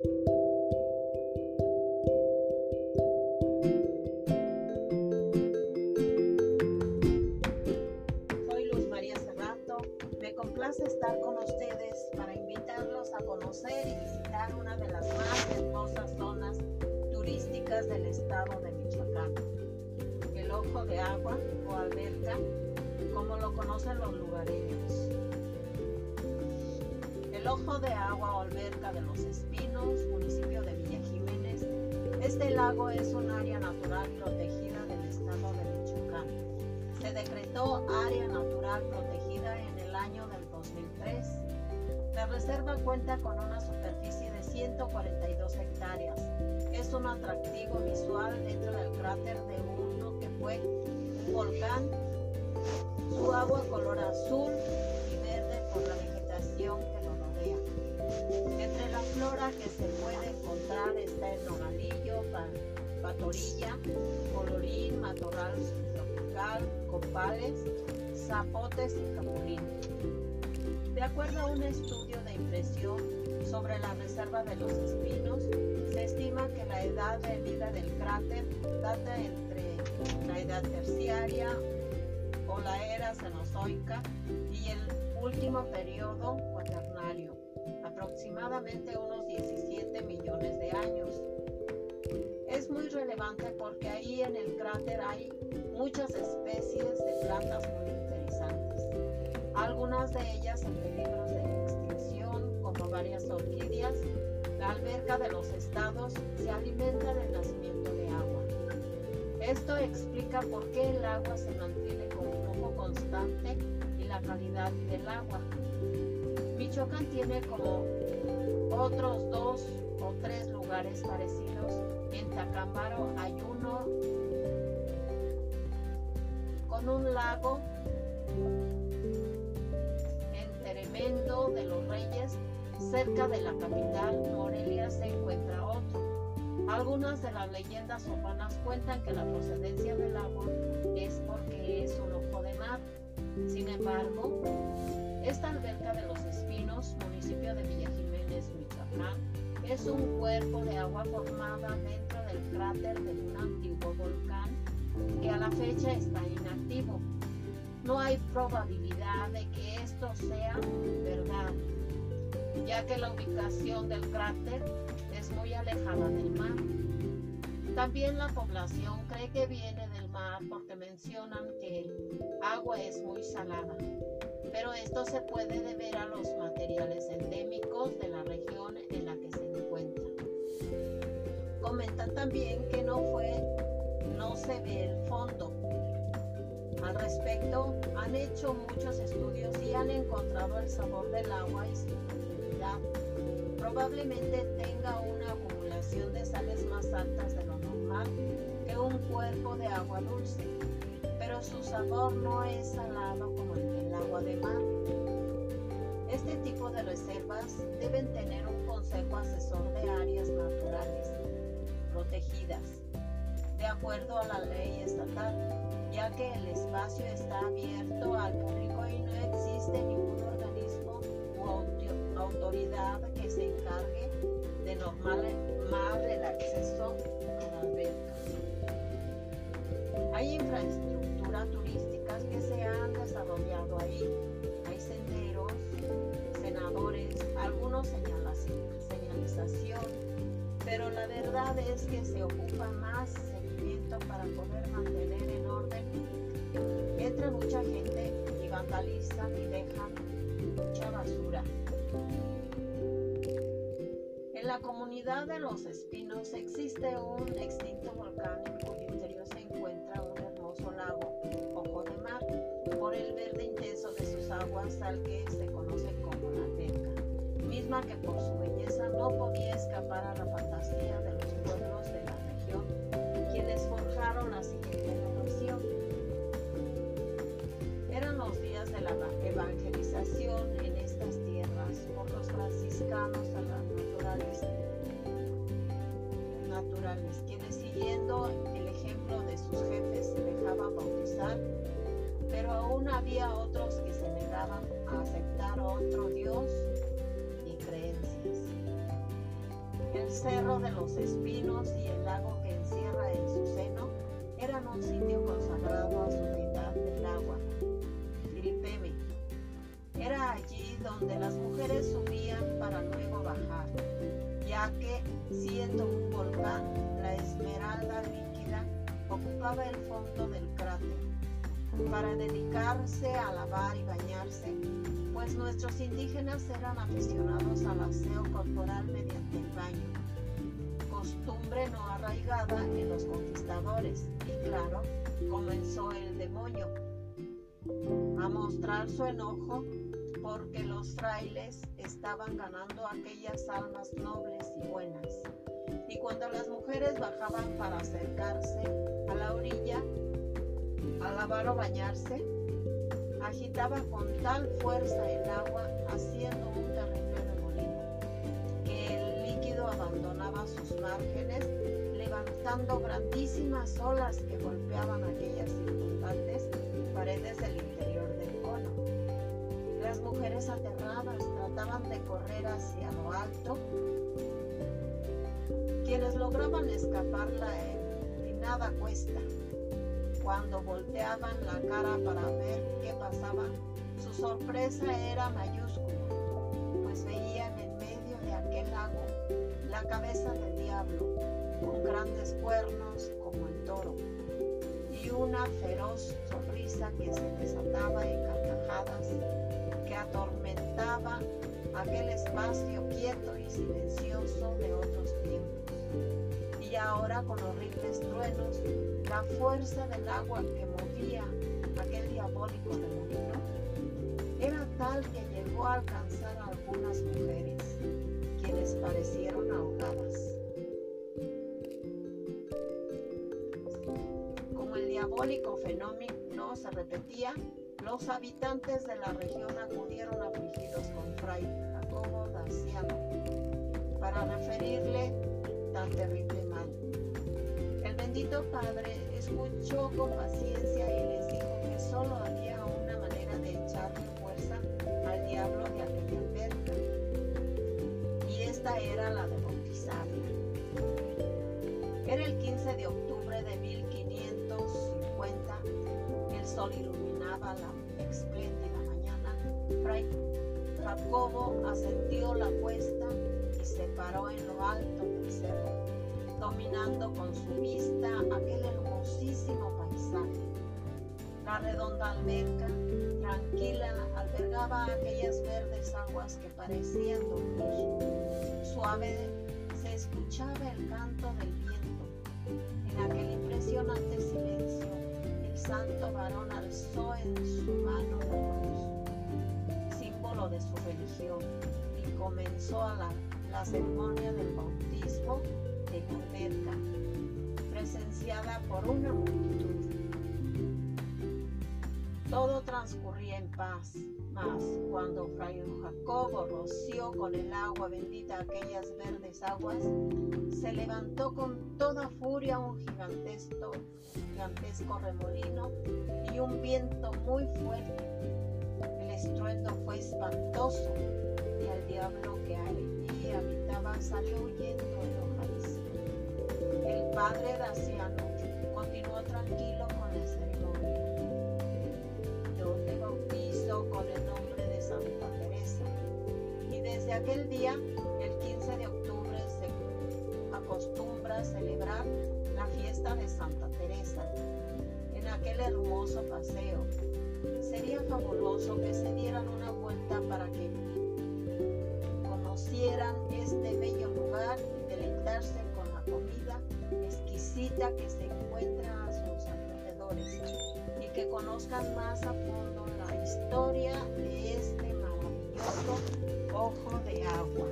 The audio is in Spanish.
Soy Luz María Cerrato. Me complace estar con ustedes para invitarlos a conocer y visitar una de las más hermosas zonas turísticas del estado de Michoacán. El Ojo de Agua o Alberca, como lo conocen los lugareños. El Ojo de Agua o Alberca de los Espinos, municipio de Villa Jiménez. Este lago es un área natural protegida del estado de Michoacán. Se decretó área natural protegida en el año del 2003. La reserva cuenta con una superficie de 142 hectáreas. Es un atractivo visual dentro del cráter de uno que fue un volcán. Su agua color azul flora que se puede encontrar está el nogalillo, patorilla, colorín, matorral tropical, copales, zapotes y capulín. De acuerdo a un estudio de impresión sobre la reserva de los espinos, se estima que la edad de vida del cráter data entre la edad terciaria o la era cenozoica y el último periodo cuaternario, aproximadamente unos 17 millones de años. Es muy relevante porque ahí en el cráter hay muchas especies de plantas muy interesantes, algunas de ellas en peligro de extinción, como varias orquídeas. La alberca de los estados se alimenta del nacimiento de agua. Esto explica por qué el agua se mantiene con flujo constante y la calidad del agua. Michoacán tiene como otros dos o tres lugares parecidos. En Tacámbaro hay uno con un lago. En Tremendo de los Reyes, cerca de la capital, Morelia, se encuentra otro. Algunas de las leyendas urbanas cuentan que la procedencia del agua es porque es un ojo de mar. Sin embargo, esta alberca de los Espinos, municipio de Villa Jiménez, Michoacán, es un cuerpo de agua formada dentro del cráter de un antiguo volcán que a la fecha está inactivo. No hay probabilidad de que esto sea verdad, ya que la ubicación del cráter es muy alejada del mar. También la población cree que viene del mar porque mencionan que el agua es muy salada, pero esto se puede deber a los materiales endémicos de la región en la que se encuentra. Comentan también que no fue, no se ve el fondo. Al respecto, han hecho muchos estudios y han encontrado el sabor del agua y su profundidad. Probablemente tenga una acumulación de sales más altas de lo normal que un cuerpo de agua dulce, pero su sabor no es salado como el del agua de mar. Este tipo de reservas deben tener un consejo asesor de áreas naturales protegidas, de acuerdo a la ley estatal, ya que el espacio está abierto al público y no existe ningún organismo u autoridad que se encargue de normar el acceso a la alberca. Hay infraestructura turística que se han desarrollado ahí. Hay senderos, senadores, algunos señalización, pero la verdad es que se ocupa más seguimiento para poder mantener en orden. Entra mucha gente y vandalizan y dejan mucha basura. En la comunidad de Los Espinos existe un extinto volcán que se conoce como la alberca, misma que por su belleza no podía escapar a la fantasía de los pueblos de la región, quienes forjaron la siguiente narración. Eran los días de la evangelización en estas tierras por los franciscanos a las naturales, naturales, quienes siguiendo el ejemplo de sus jefes se dejaban bautizar, pero aún había otros que se negaban a aceptar otro Dios y creencias. El cerro de los espinos y el lago que encierra en su seno eran un sitio consagrado a su deidad del agua, Firipeme. Era allí donde las mujeres subían para luego bajar, ya que, siendo un volcán, la esmeralda líquida ocupaba el fondo del cráter. Para dedicarse a lavar y bañarse, pues nuestros indígenas eran aficionados al aseo corporal mediante el baño, costumbre no arraigada en los conquistadores, y claro, comenzó el demonio a mostrar su enojo porque los frailes estaban ganando aquellas almas nobles y buenas. Y cuando las mujeres bajaban para acercarse a la orilla, a lavar o bañarse, agitaba con tal fuerza el agua haciendo un terrible remolino, que el líquido abandonaba sus márgenes, levantando grandísimas olas que golpeaban aquellas circundantes paredes del interior del cono. Las mujeres aterradas trataban de correr hacia lo alto. Quienes lograban escapar la empinada cuesta cuando volteaban la cara para ver qué pasaba, su sorpresa era mayúscula, pues veían en medio de aquel lago la cabeza del diablo, con grandes cuernos como el toro, y una feroz sonrisa que se desataba en carcajadas, que atormentaba aquel espacio quieto y silencioso de otros tiempos. Ahora con horribles truenos la fuerza del agua que movía aquel diabólico remolino era tal que llegó a alcanzar a algunas mujeres, quienes parecieron ahogadas. Como el diabólico fenómeno se repetía, los habitantes de la región acudieron afligidos con Fray Jacobo Daciano para referirle tan terrible mal bendito Padre escuchó con paciencia y les dijo que solo había una manera de echarle fuerza al diablo de aquella alberca, y esta era la de bautizarla. Era el 15 de octubre de 1550, el sol iluminaba la espléndida mañana. Fray Jacobo ascendió la cuesta se paró en lo alto del cerro dominando con su vista aquel hermosísimo paisaje. La redonda alberca, tranquila, albergaba aquellas verdes aguas que parecían dormir. Suave se escuchaba el canto del viento. En aquel impresionante silencio, el santo varón alzó en su mano la cruz, símbolo de su religión, y comenzó a la, la ceremonia del bautismo de alberca, presenciada por una multitud. Todo transcurría en paz, mas cuando Fray Jacobo roció con el agua bendita aquellas verdes aguas, se levantó con toda furia un gigantesco, gigantesco remolino y un viento muy fuerte. El estruendo fue espantoso el padre Daciano continuó tranquilo con la ceremonia. Yo te bautizo con el nombre de Santa Teresa. Y desde aquel día, el 15 de octubre, se acostumbra a celebrar la fiesta de Santa Teresa en aquel hermoso paseo. Sería fabuloso que se dieran una vuelta para que conocieran este bello lugar y deleitarse que se encuentra a sus alrededores y que conozcan más a fondo la historia de este maravilloso ojo de agua.